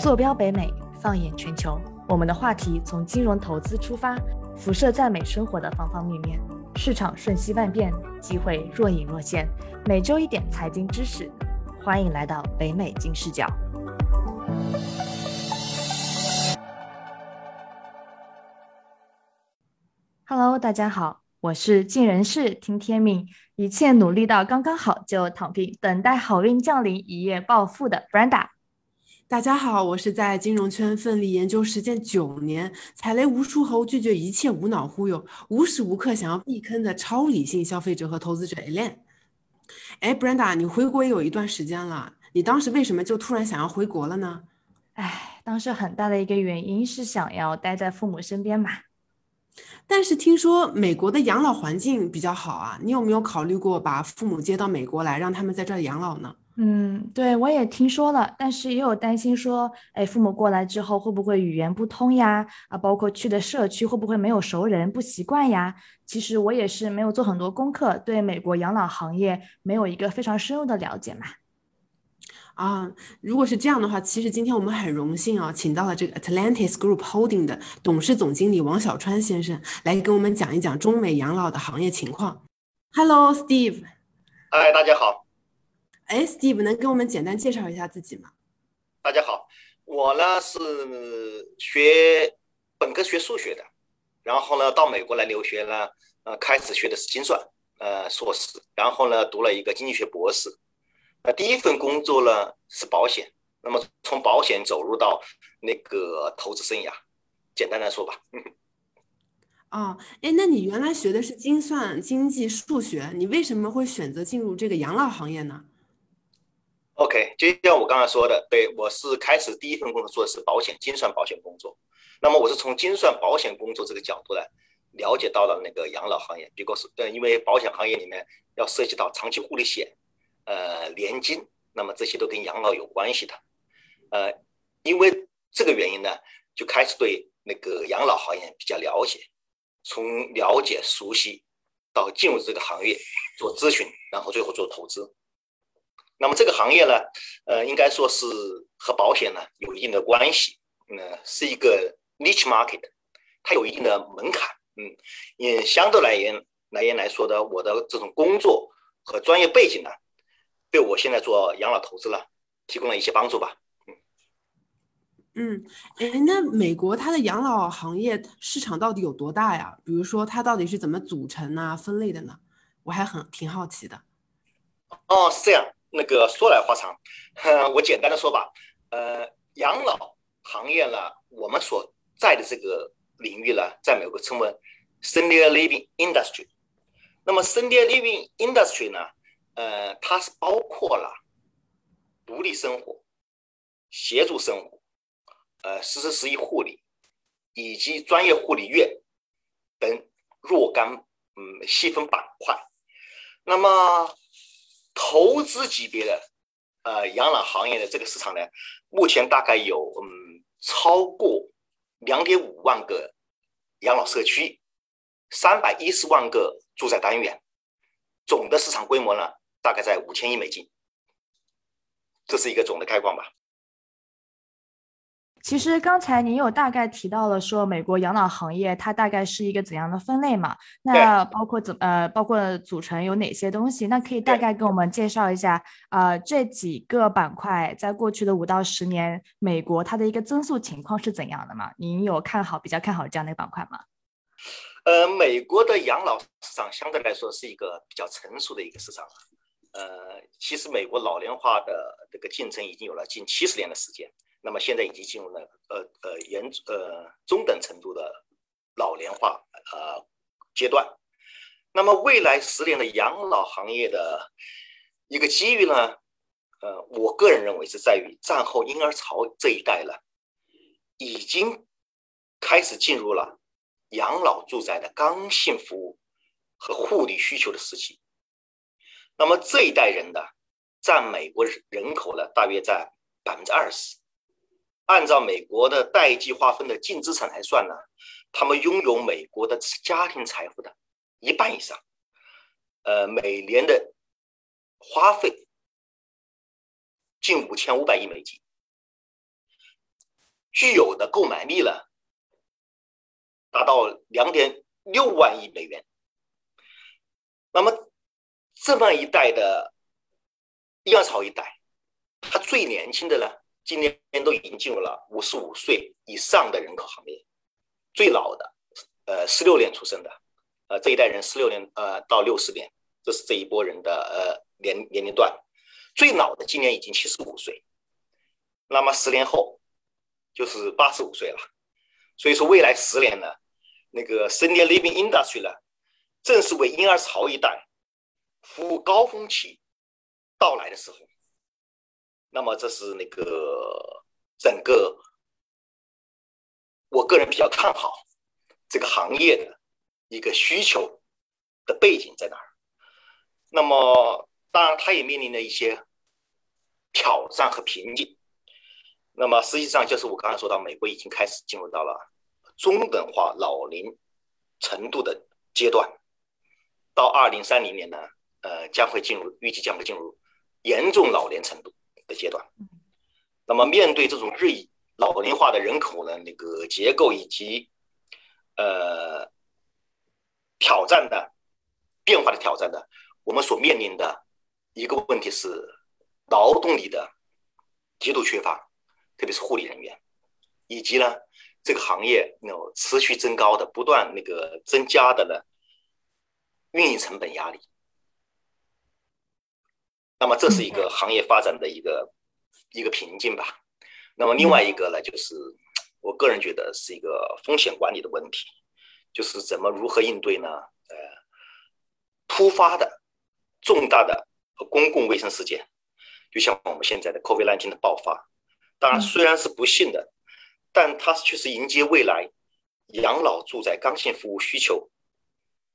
坐标北美，放眼全球，我们的话题从金融投资出发，辐射在美生活的方方面面。市场瞬息万变，机会若隐若现。每周一点财经知识，欢迎来到北美金视角。Hello，大家好，我是尽人事听天命，一切努力到刚刚好就躺平，等待好运降临，一夜暴富的 Brenda。大家好，我是在金融圈奋力研究实践九年，踩雷无数后拒绝一切无脑忽悠，无时无刻想要避坑的超理性消费者和投资者 a l n 哎，Brenda，你回国也有一段时间了，你当时为什么就突然想要回国了呢？哎，当时很大的一个原因是想要待在父母身边嘛。但是听说美国的养老环境比较好啊，你有没有考虑过把父母接到美国来，让他们在这儿养老呢？嗯，对，我也听说了，但是也有担心说，哎，父母过来之后会不会语言不通呀？啊，包括去的社区会不会没有熟人，不习惯呀？其实我也是没有做很多功课，对美国养老行业没有一个非常深入的了解嘛。啊，如果是这样的话，其实今天我们很荣幸啊，请到了这个 Atlantis Group Holding 的董事总经理王小川先生来跟我们讲一讲中美养老的行业情况。Hello，Steve。嗨，大家好。哎，Steve，能给我们简单介绍一下自己吗？大家好，我呢是学本科学数学的，然后呢到美国来留学呢，呃，开始学的是精算，呃，硕士，然后呢读了一个经济学博士。那第一份工作呢是保险，那么从保险走入到那个投资生涯，简单来说吧。哦，哎，那你原来学的是精算、经济、数学，你为什么会选择进入这个养老行业呢？OK，就像我刚才说的，对我是开始第一份工作做的是保险精算保险工作，那么我是从精算保险工作这个角度呢，了解到了那个养老行业，比如是呃，因为保险行业里面要涉及到长期护理险，呃，年金，那么这些都跟养老有关系的，呃，因为这个原因呢，就开始对那个养老行业比较了解，从了解熟悉到进入这个行业做咨询，然后最后做投资。那么这个行业呢，呃，应该说是和保险呢有一定的关系，嗯，是一个 niche market，它有一定的门槛，嗯，也相对来言来言来说的，我的这种工作和专业背景呢，对我现在做养老投资呢，提供了一些帮助吧，嗯，嗯，哎，那美国它的养老行业市场到底有多大呀？比如说它到底是怎么组成啊、分类的呢？我还很挺好奇的。哦，是这样。那个说来话长，我简单的说吧，呃，养老行业呢，我们所在的这个领域呢，在美国称为 senior living industry。那么 senior living industry 呢，呃，它是包括了独立生活、协助生活、呃，实时实习护理以及专业护理院等若干嗯细分板块。那么投资级别的，呃，养老行业的这个市场呢，目前大概有嗯超过两点五万个养老社区，三百一十万个住宅单元，总的市场规模呢，大概在五千亿美金，这是一个总的概况吧。其实刚才您有大概提到了说美国养老行业它大概是一个怎样的分类嘛？那包括怎呃包括组成有哪些东西？那可以大概跟我们介绍一下呃这几个板块在过去的五到十年美国它的一个增速情况是怎样的吗？您有看好比较看好这样的一个板块吗？呃，美国的养老市场相对来说是一个比较成熟的一个市场呃，其实美国老龄化的这个进程已经有了近七十年的时间。那么现在已经进入了呃呃严呃中等程度的老龄化呃阶段。那么未来十年的养老行业的一个机遇呢？呃，我个人认为是在于战后婴儿潮这一代了，已经开始进入了养老住宅的刚性服务和护理需求的时期。那么这一代人呢，占美国人口呢大约在百分之二十。按照美国的代际划分的净资产来算呢，他们拥有美国的家庭财富的一半以上，呃，每年的花费近五千五百亿美金。具有的购买力呢，达到两点六万亿美元。那么这么一代的杨朝一代，他最年轻的呢，今年都已经进入了五十五岁以上的人口行列，最老的，呃，十六年出生的，呃，这一代人十六年，呃，到六十年，这是这一波人的呃年年龄段，最老的今年已经七十五岁，那么十年后就是八十五岁了，所以说未来十年呢，那个 senior living industry 呢，正是为婴儿潮一代。服务高峰期到来的时候，那么这是那个整个我个人比较看好这个行业的一个需求的背景在哪儿？那么当然，它也面临了一些挑战和瓶颈。那么实际上就是我刚才说到，美国已经开始进入到了中等化老龄程度的阶段，到二零三零年呢。呃，将会进入预计将会进入严重老年程度的阶段。那么，面对这种日益老龄化的人口呢，那个结构以及呃挑战的变化的挑战的，我们所面临的一个问题是劳动力的极度缺乏，特别是护理人员，以及呢这个行业那种持续增高的、不断那个增加的呢运营成本压力。那么这是一个行业发展的一个一个瓶颈吧。那么另外一个呢，就是我个人觉得是一个风险管理的问题，就是怎么如何应对呢？呃，突发的重大的公共卫生事件，就像我们现在的 COVID-19 的爆发，当然虽然是不幸的，但它却是迎接未来养老住宅刚性服务需求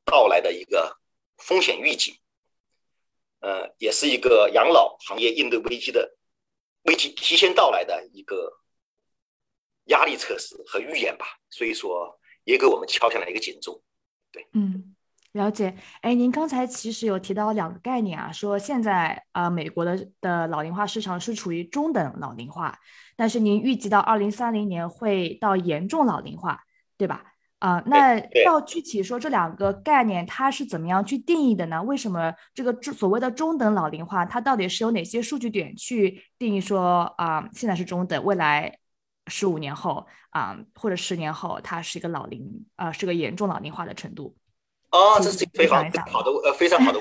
到来的一个风险预警。呃，也是一个养老行业应对危机的危机提前到来的一个压力测试和预演吧，所以说也给我们敲响了一个警钟。对，嗯，了解。哎，您刚才其实有提到两个概念啊，说现在啊，美国的的老龄化市场是处于中等老龄化，但是您预计到二零三零年会到严重老龄化，对吧？啊，那要具体说这两个概念它是怎么样去定义的呢？为什么这个所谓的中等老龄化，它到底是有哪些数据点去定义说啊，现在是中等，未来十五年后啊或者十年后它是一个老龄啊是个严重老龄化的程度？哦，这是一个非常好的呃 非常好的，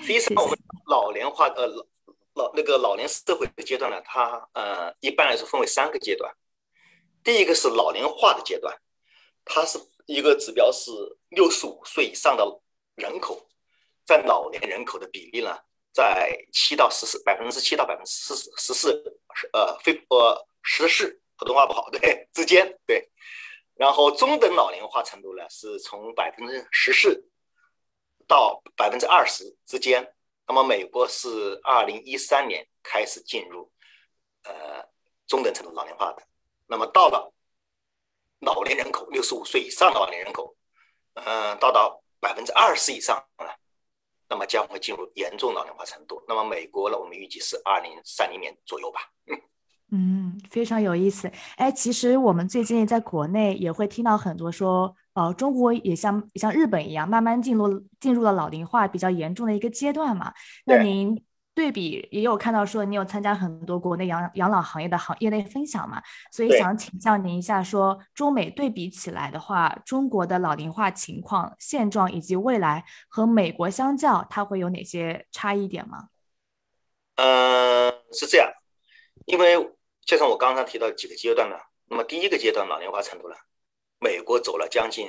实际上我们老龄化呃老老那个老龄社会的阶段呢，它呃一般来说分为三个阶段，第一个是老龄化的阶段。它是一个指标，是六十五岁以上的人口占老年人口的比例呢，在七到十四百分之七到百分之十四十四呃非呃十四普通话不好对之间对，然后中等老龄化程度呢是从百分之十四到百分之二十之间，那么美国是二零一三年开始进入呃中等程度老龄化的，那么到了。老年人口六十五岁以上的老年人口，嗯，达到百分之二十以上啊，那么将会进入严重老龄化程度。那么美国呢，我们预计是二零三零年左右吧。嗯，非常有意思。哎，其实我们最近在国内也会听到很多说，呃，中国也像像日本一样，慢慢进入进入了老龄化比较严重的一个阶段嘛。那您？对比也有看到说你有参加很多国内养养老行业的行业内分享嘛，所以想请教您一下，说中美对比起来的话，中国的老龄化情况现状以及未来和美国相较，它会有哪些差异点吗？嗯，是这样，因为就像我刚刚提到几个阶段呢，那么第一个阶段老龄化程度呢，美国走了将近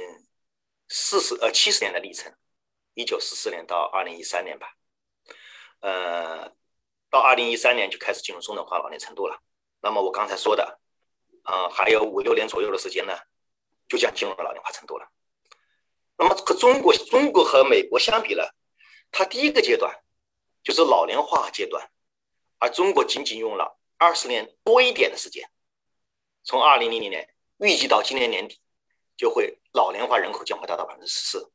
四十呃七十年的历程，一九四四年到二零一三年吧。呃，到二零一三年就开始进入中等化老年程度了。那么我刚才说的，啊，还有五六年左右的时间呢，就将进入到老龄化程度了。那么和中国、中国和美国相比呢，它第一个阶段就是老龄化阶段，而中国仅仅用了二十年多一点的时间，从二零零零年预计到今年年底，就会老龄化人口将会达到百分之十四。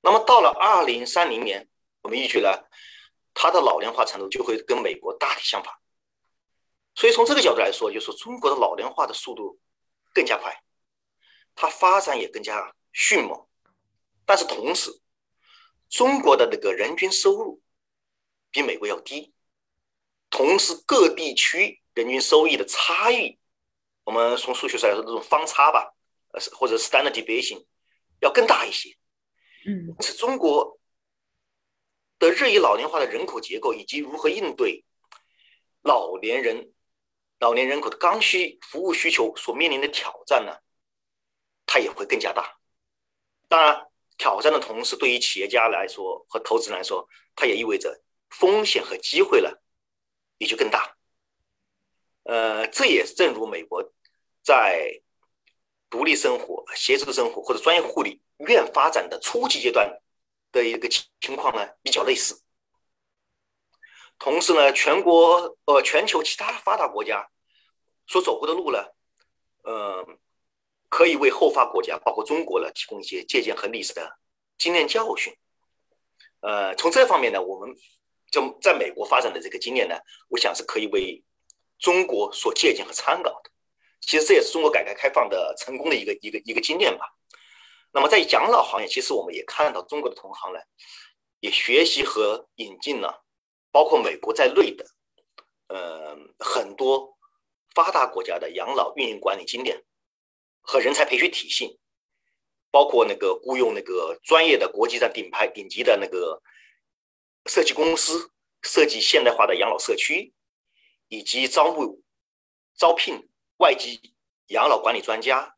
那么到了二零三零年，我们预计呢。它的老龄化程度就会跟美国大体相反，所以从这个角度来说，就是中国的老龄化的速度更加快，它发展也更加迅猛。但是同时，中国的那个人均收入比美国要低，同时各地区人均收益的差异，我们从数学上来说，这种方差吧，呃，或者 standard deviation 要更大一些。嗯，是中国的日益老龄化的人口结构，以及如何应对老年人、老年人口的刚需服务需求所面临的挑战呢？它也会更加大。当然，挑战的同时，对于企业家来说和投资人来说，它也意味着风险和机会呢也就更大。呃，这也正如美国在独立生活、协助生活或者专业护理。院发展的初级阶段的一个情况呢，比较类似。同时呢，全国呃全球其他发达国家所走过的路呢，呃，可以为后发国家，包括中国呢，提供一些借鉴和历史的经验教训。呃，从这方面呢，我们就在美国发展的这个经验呢，我想是可以为中国所借鉴和参考的。其实这也是中国改革开放的成功的一个一个一个经验吧。那么在养老行业，其实我们也看到中国的同行呢，也学习和引进了，包括美国在内的，呃，很多发达国家的养老运营管理经验和人才培训体系，包括那个雇佣那个专业的国际上顶牌顶级的那个设计公司，设计现代化的养老社区，以及招募、招聘外籍养老管理专家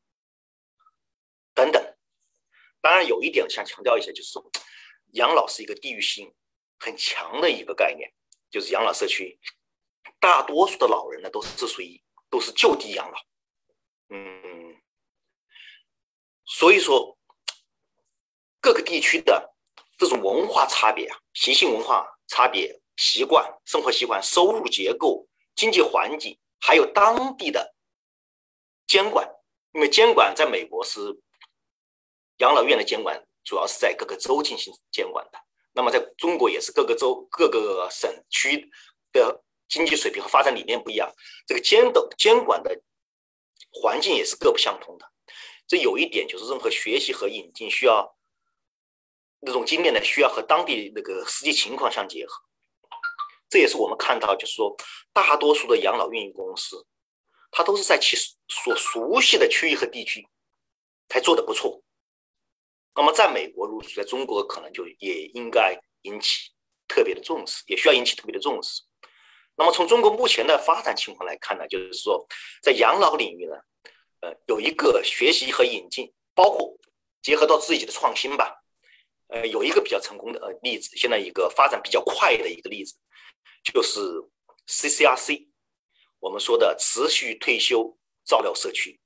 等等。当然，有一点想强调一下，就是，养老是一个地域性很强的一个概念，就是养老社区，大多数的老人呢都是属于都是就地养老，嗯，所以说各个地区的这种文化差别啊，习性文化差别、习惯、生活习惯、收入结构、经济环境，还有当地的监管，因为监管在美国是。养老院的监管主要是在各个州进行监管的，那么在中国也是各个州、各个省区的经济水平和发展理念不一样，这个监的监管的环境也是各不相同的。这有一点就是，任何学习和引进需要那种经验呢，需要和当地那个实际情况相结合。这也是我们看到，就是说，大多数的养老运营公司，它都是在其所熟悉的区域和地区才做的不错。那么，在美国如此，在中国可能就也应该引起特别的重视，也需要引起特别的重视。那么，从中国目前的发展情况来看呢，就是说，在养老领域呢，呃，有一个学习和引进，包括结合到自己的创新吧。呃，有一个比较成功的呃例子，现在一个发展比较快的一个例子，就是 CCRC，我们说的持续退休照料社区。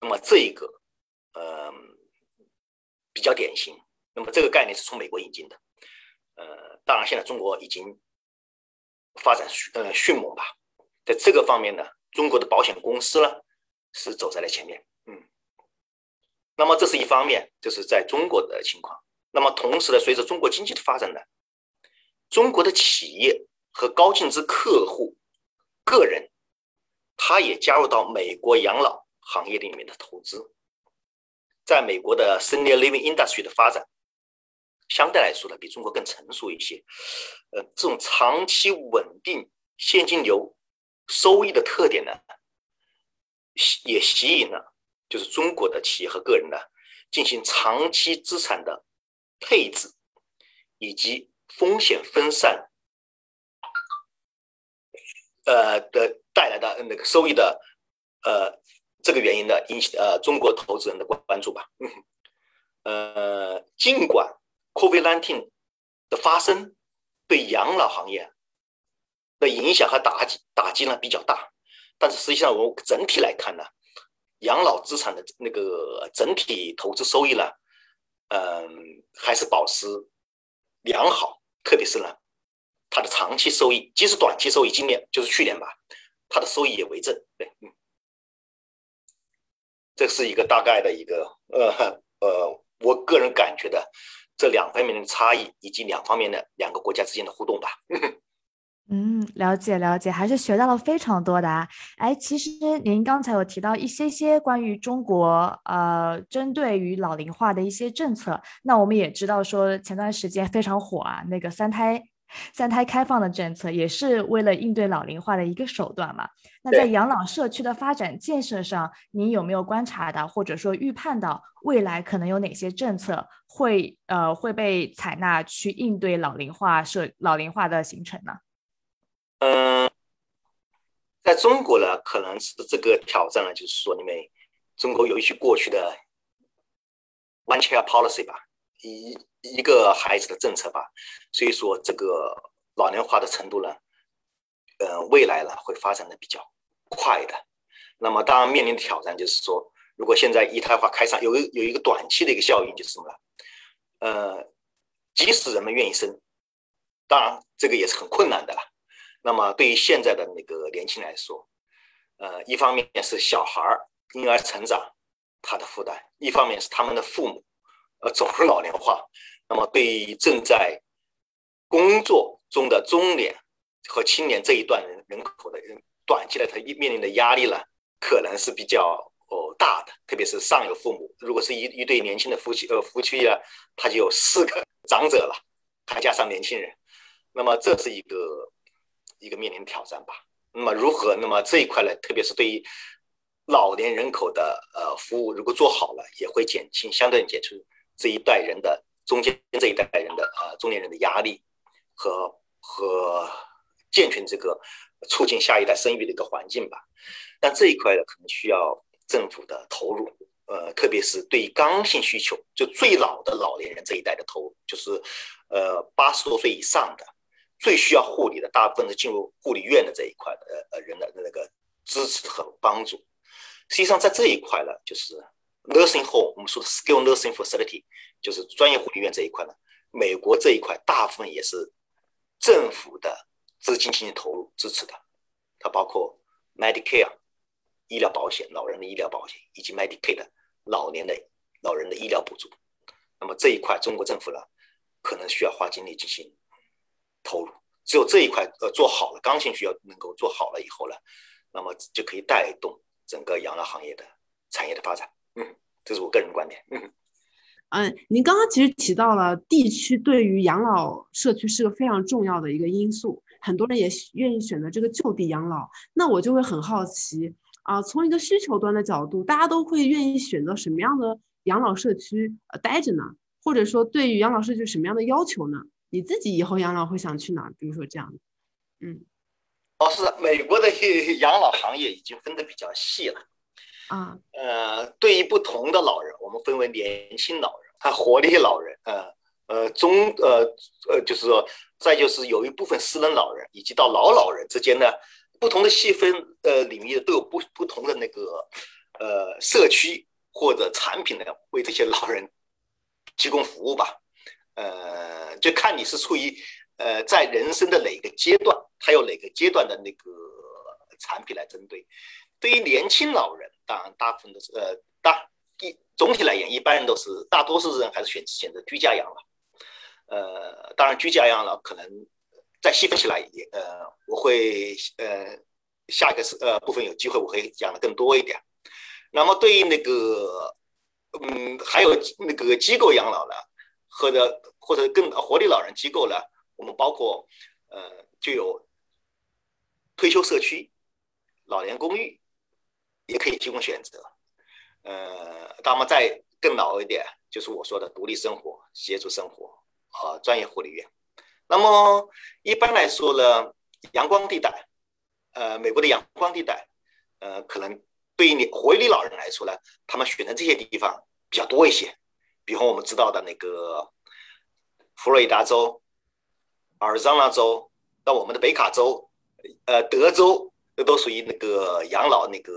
那么，这一个，呃。比较典型，那么这个概念是从美国引进的，呃，当然现在中国已经发展迅呃迅猛吧，在这个方面呢，中国的保险公司呢是走在了前面，嗯，那么这是一方面，就是在中国的情况，那么同时呢，随着中国经济的发展呢，中国的企业和高净值客户个人，他也加入到美国养老行业里面的投资。在美国的 senior living industry 的发展，相对来说呢，比中国更成熟一些。呃，这种长期稳定现金流收益的特点呢，也吸引了就是中国的企业和个人呢，进行长期资产的配置以及风险分散，呃的带来的那个收益的，呃。这个原因呢，引起呃中国投资人的关注吧。呃，尽管 COVID-19 的发生对养老行业的影响和打击打击呢比较大，但是实际上我们整体来看呢，养老资产的那个整体投资收益呢，嗯，还是保持良好，特别是呢，它的长期收益，即使短期收益，今年就是去年吧，它的收益也为正，对，嗯。这是一个大概的一个呃呃，我个人感觉的这两方面的差异，以及两方面的两个国家之间的互动吧。嗯，了解了解，还是学到了非常多的啊。哎，其实您刚才有提到一些些关于中国呃针对于老龄化的一些政策，那我们也知道说前段时间非常火啊，那个三胎三胎开放的政策也是为了应对老龄化的一个手段嘛。那在养老社区的发展建设上，您有没有观察到或者说预判到未来可能有哪些政策会呃会被采纳去应对老龄化社老龄化的形成呢？嗯，在中国呢，可能是这个挑战呢，就是说，因为中国有一些过去的 one child policy 吧，一一个孩子的政策吧，所以说这个老龄化的程度呢，呃，未来呢会发展的比较快的。那么，当然面临的挑战就是说，如果现在一胎化开上，有有一个短期的一个效应就是什么呢？呃，即使人们愿意生，当然这个也是很困难的了。那么对于现在的那个年轻来说，呃，一方面是小孩儿婴儿成长他的负担，一方面是他们的父母，呃，总是老龄化。那么对于正在工作中的中年和青年这一段人人口的人，短期的他面临的压力呢，可能是比较哦大的。特别是上有父母，如果是一一对年轻的夫妻，呃，夫妻啊，他就有四个长者了，还加上年轻人，那么这是一个。一个面临挑战吧。那么如何？那么这一块呢？特别是对于老年人口的呃服务，如果做好了，也会减轻相对减轻这一代人的中间这一代人的呃中年人的压力和和健全这个促进下一代生育的一个环境吧。但这一块呢，可能需要政府的投入，呃，特别是对刚性需求就最老的老年人这一代的投入，就是呃八十多岁以上的。最需要护理的，大部分是进入护理院的这一块的呃呃人的那个支持和帮助。实际上，在这一块呢，就是 nursing home，我们说的 skill nursing facility，就是专业护理院这一块呢，美国这一块大部分也是政府的资金进行投入支持的。它包括 Medicare 医疗保险，老人的医疗保险，以及 Medicaid 老年的老人的医疗补助。那么这一块，中国政府呢，可能需要花精力进行。投入只有这一块呃做好了，刚性需要能够做好了以后呢，那么就可以带动整个养老行业的产业的发展。嗯，这是我个人观点。嗯，嗯，您刚刚其实提到了地区对于养老社区是个非常重要的一个因素，很多人也愿意选择这个就地养老。那我就会很好奇啊，从一个需求端的角度，大家都会愿意选择什么样的养老社区呃待着呢？或者说对于养老社区什么样的要求呢？你自己以后养老会想去哪？比如说这样的，嗯，哦，是美国的 养老行业已经分得比较细了，啊，呃，对于不同的老人，我们分为年轻老人、他活力老人，呃，呃中，呃，呃，就是说，再就是有一部分私人老人，以及到老老人之间呢，不同的细分呃领域都有不不同的那个呃社区或者产品呢，为这些老人提供服务吧。呃，就看你是处于呃在人生的哪个阶段，它有哪个阶段的那个产品来针对。对于年轻老人，当然大部分都是呃大总体来言，一般人都是大多数人还是选选择居家养老。呃，当然居家养老可能再细分起来也呃，我会呃下一个是呃部分有机会我会讲的更多一点。那么对于那个嗯还有那个机构养老呢？或者或者更活力老人机构呢？我们包括呃就有退休社区、老年公寓，也可以提供选择。呃，那么再更老一点，就是我说的独立生活、协助生活和专业护理院。那么一般来说呢，阳光地带，呃，美国的阳光地带，呃，可能对于你活力老人来说呢，他们选择这些地方比较多一些。比方我们知道的那个佛罗里达州、阿尔桑那州，到我们的北卡州、呃德州，这都属于那个养老那个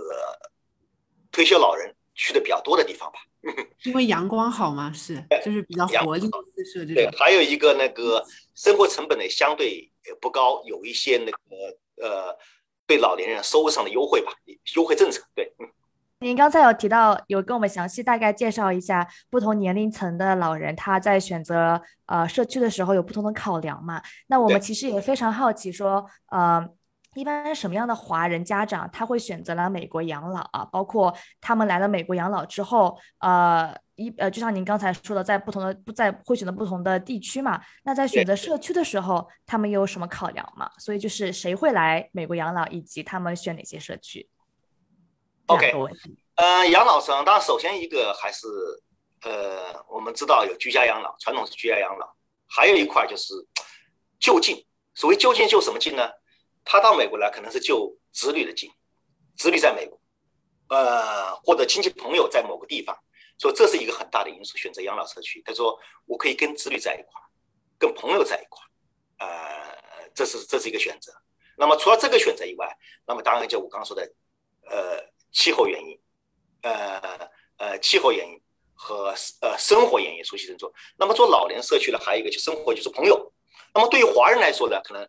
退休老人去的比较多的地方吧。因为阳光好嘛，是就是比较活力四射这种。对，还有一个那个生活成本呢相对不高，有一些那个呃对老年人收入上的优惠吧，优惠政策。对，嗯。您刚才有提到，有跟我们详细大概介绍一下不同年龄层的老人他在选择呃社区的时候有不同的考量嘛？那我们其实也非常好奇，说呃。一般什么样的华人家长他会选择来美国养老啊？包括他们来了美国养老之后，呃，一呃，就像您刚才说的，在不同的不在会选择不同的地区嘛？那在选择社区的时候，他们有什么考量嘛？所以就是谁会来美国养老，以及他们选哪些社区？OK，呃，养老生当然首先一个还是呃，我们知道有居家养老，传统是居家养老，还有一块就是就近。所谓就近就什么近呢？他到美国来可能是就子女的近，子女在美国，呃，或者亲戚朋友在某个地方，所以这是一个很大的因素。选择养老社区，他说我可以跟子女在一块，跟朋友在一块，呃，这是这是一个选择。那么除了这个选择以外，那么当然就我刚刚说的，呃，气候原因，呃呃，气候原因和呃生活原因，熟悉人做。那么做老年社区呢，还有一个就生活就是朋友。那么对于华人来说呢，可能。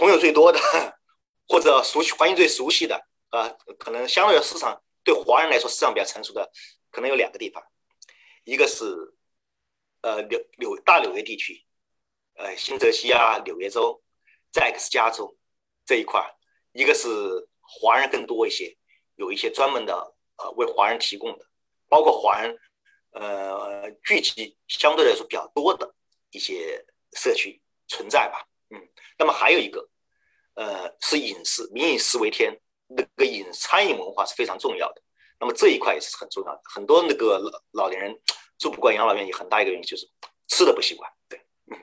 朋友最多的，或者熟悉环境最熟悉的，呃，可能相对市场对华人来说市场比较成熟的，可能有两个地方，一个是呃纽纽大纽约地区，呃新泽西啊纽约州，再一个是加州这一块，一个是华人更多一些，有一些专门的呃为华人提供的，包括华人呃聚集相对来说比较多的一些社区存在吧，嗯，那么还有一个。呃，是饮食，民以食为天，那个饮餐饮文化是非常重要的。那么这一块也是很重要的。很多那个老老年人住不惯养老院，有很大一个原因就是吃的不习惯。对，嗯，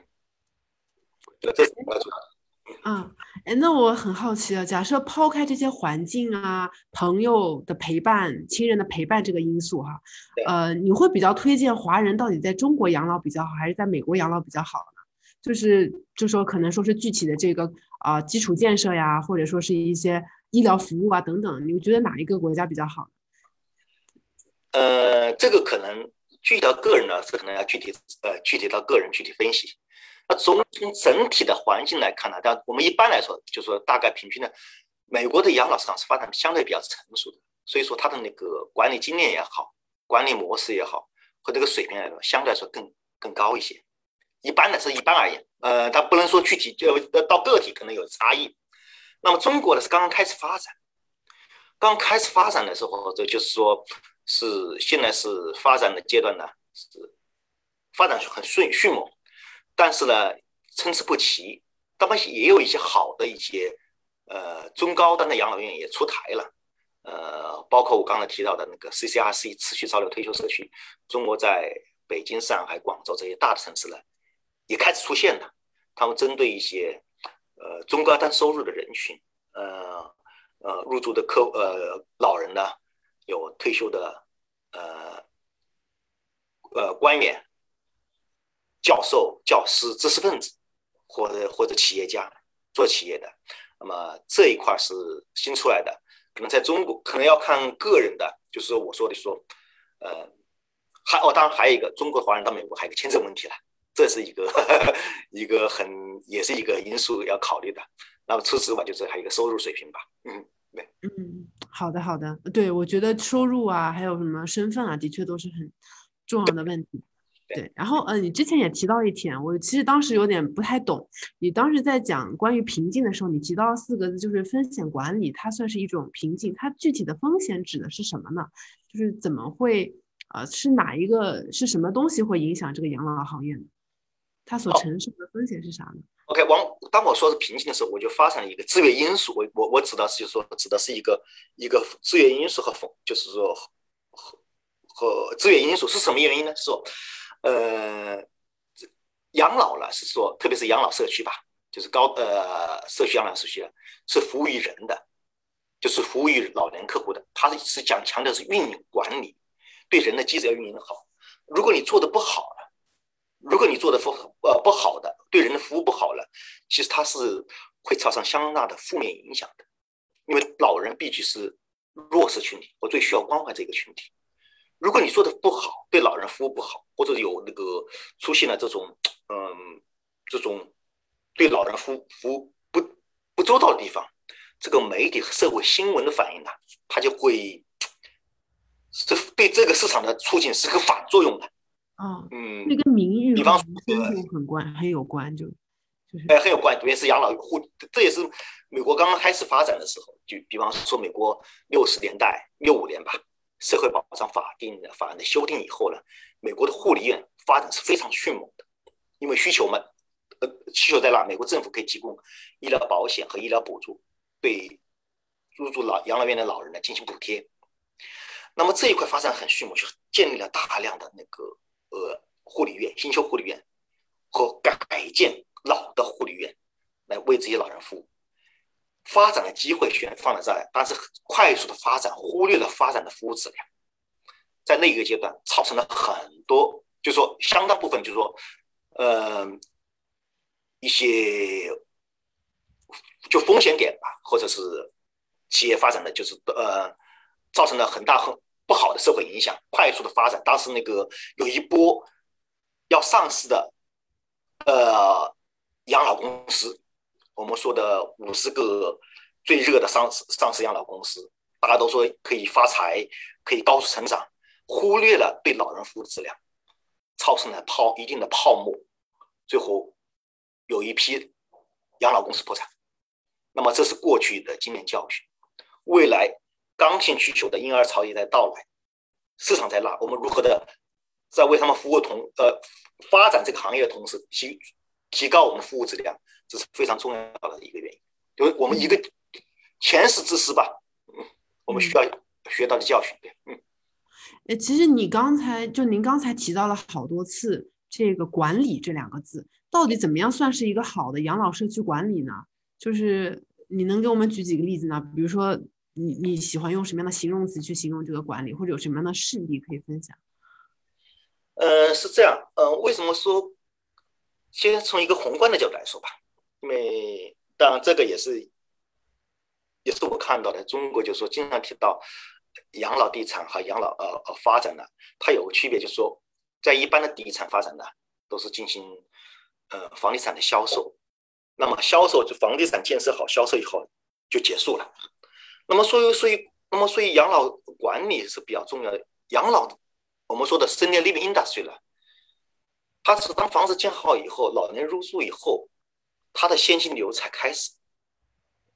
对，这是比较重要的。嗯，哎，那我很好奇啊，假设抛开这些环境啊、朋友的陪伴、亲人的陪伴这个因素哈，呃，你会比较推荐华人到底在中国养老比较好，还是在美国养老比较好呢？就是，就说可能说是具体的这个。啊，基础建设呀，或者说是一些医疗服务啊等等，你觉得哪一个国家比较好？呃，这个可能具体到个人呢，是可能要具体呃具体到个人具体分析。那从从整体的环境来看呢，但我们一般来说就说大概平均呢，美国的养老市场是发展相对比较成熟的，所以说它的那个管理经验也好，管理模式也好，和这个水平来说，相对来说更更高一些。一般的是一般而言。呃，它不能说具体就到个体可能有差异。那么中国呢是刚刚开始发展，刚开始发展的时候，这就是说是现在是发展的阶段呢，是发展很迅迅猛，但是呢参差不齐。当然也有一些好的一些呃中高端的养老院也出台了，呃，包括我刚才提到的那个 CCRC 持续潮流退休社区，中国在北京、上海、广州这些大的城市呢。也开始出现了，他们针对一些呃中高端收入的人群，呃呃入住的客呃老人呢，有退休的呃呃官员、教授、教师、知识分子，或者或者企业家做企业的，那么这一块是新出来的，可能在中国可能要看个人的，就是说我说的说，呃还哦当然还有一个中国华人到美国还有一个签证问题了。这是一个 一个很也是一个因素要考虑的。那么除此之外，就是还有一个收入水平吧。嗯，对。嗯，好的，好的。对，我觉得收入啊，还有什么身份啊，的确都是很重要的问题。对。然后，呃，你之前也提到一点，我其实当时有点不太懂。你当时在讲关于瓶颈的时候，你提到四个字，就是风险管理，它算是一种瓶颈。它具体的风险指的是什么呢？就是怎么会，呃，是哪一个是什么东西会影响这个养老行业呢？他所承受的风险是啥呢？OK，往当我说是瓶颈的时候，我就发生了一个制约因素。我我我指的是，就是说指的是一个一个制约因素和风，就是说和和制约因素是什么原因呢？是说，呃，养老了是说，特别是养老社区吧，就是高呃社区养老社区了，是服务于人的，就是服务于老年客户的。它是讲强调是运营管理，对人的机制要运营好。如果你做的不好，如果你做的不呃不好的，对人的服务不好了，其实它是会造成相当大的负面影响的。因为老人毕竟是弱势群体，我最需要关怀这个群体。如果你做的不好，对老人服务不好，或者有那个出现了这种嗯这种对老人服服务不不周到的地方，这个媒体和社会新闻的反应呢，它就会是对这个市场的促进是个反作用的。哦，嗯，这跟名誉比方和人身度很关，很有关，就就是哎，很有关，特别是养老护，这也是美国刚刚开始发展的时候。就比方说，美国六十年代六五年吧，社会保障法定的法案的修订以后呢，美国的护理院发展是非常迅猛的，因为需求嘛，呃，需求在那，美国政府可以提供医疗保险和医疗补助，对入住老养老院的老人呢进行补贴。那么这一块发展很迅猛，就建立了大量的那个呃护理院、新修护理院和改建老的护理院，来为这些老人服务。发展的机会全放在这儿，但是快速的发展忽略了发展的服务质量，在那一个阶段造成了很多，就是说相当部分，就是说，呃，一些就风险点吧，或者是企业发展的就是呃，造成了很大很不好的社会影响，快速的发展。当时那个有一波要上市的呃养老公司。我们说的五十个最热的上市上市养老公司，大家都说可以发财，可以高速成长，忽略了对老人服务质量，造成了泡一定的泡沫，最后有一批养老公司破产。那么这是过去的经验教训，未来刚性需求的婴儿潮也在到来，市场在那，我们如何的在为他们服务同呃发展这个行业的同时提提高我们服务质量？这是非常重要的一个原因，因为我们一个前世之师吧，嗯，我们需要学到的教训，对，嗯。呃，其实你刚才就您刚才提到了好多次这个“管理”这两个字，到底怎么样算是一个好的养老社区管理呢？就是你能给我们举几个例子呢？比如说，你你喜欢用什么样的形容词去形容这个管理，或者有什么样的事例可以分享？呃，是这样，呃，为什么说先从一个宏观的角度来说吧？因为当然这个也是，也是我看到的。中国就是说经常提到养老地产和养老呃呃发展呢，它有个区别，就是说在一般的地产发展呢，都是进行呃房地产的销售，那么销售就房地产建设好销售以后就结束了。那么所以所以那么所以养老管理是比较重要的。养老我们说的 senior living industry 了，它是当房子建好以后，老年入住以后。它的现金流才开始，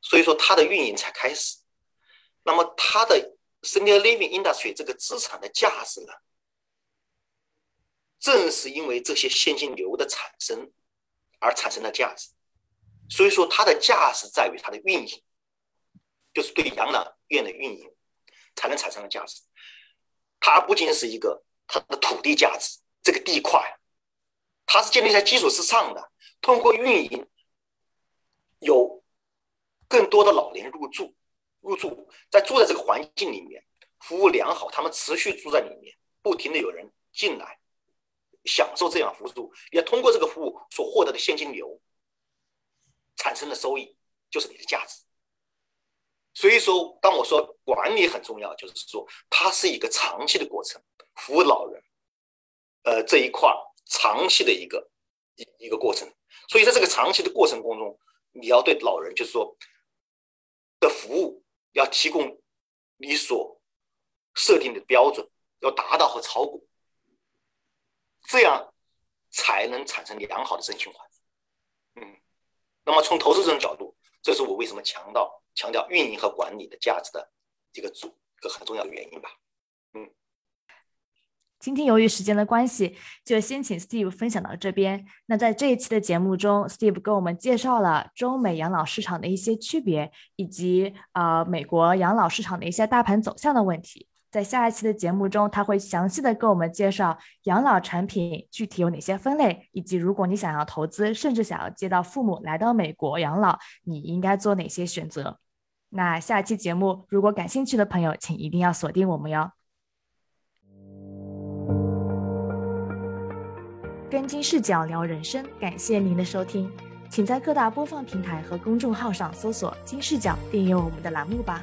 所以说它的运营才开始。那么它的 senior living industry 这个资产的价值呢，正是因为这些现金流的产生而产生的价值。所以说它的价值在于它的运营，就是对养老院的运营才能产生的价值。它不仅是一个它的土地价值，这个地块，它是建立在基础之上的，通过运营。有更多的老年入住，入住在住在这个环境里面，服务良好，他们持续住在里面，不停的有人进来，享受这样服务，也通过这个服务所获得的现金流产生的收益，就是你的价值。所以说，当我说管理很重要，就是说它是一个长期的过程，服务老人，呃这一块长期的一个一一个过程。所以在这个长期的过程当中。你要对老人，就是说的服务要提供你所设定的标准，要达到和超过，这样才能产生良好的正循环。嗯，那么从投资这种角度，这是我为什么强调强调运营和管理的价值的一个主一个很重要的原因吧。嗯今天由于时间的关系，就先请 Steve 分享到这边。那在这一期的节目中，Steve 跟我们介绍了中美养老市场的一些区别，以及呃美国养老市场的一些大盘走向的问题。在下一期的节目中，他会详细的给我们介绍养老产品具体有哪些分类，以及如果你想要投资，甚至想要接到父母来到美国养老，你应该做哪些选择。那下期节目，如果感兴趣的朋友，请一定要锁定我们哟。跟金视角聊人生，感谢您的收听，请在各大播放平台和公众号上搜索“金视角”，订阅我们的栏目吧。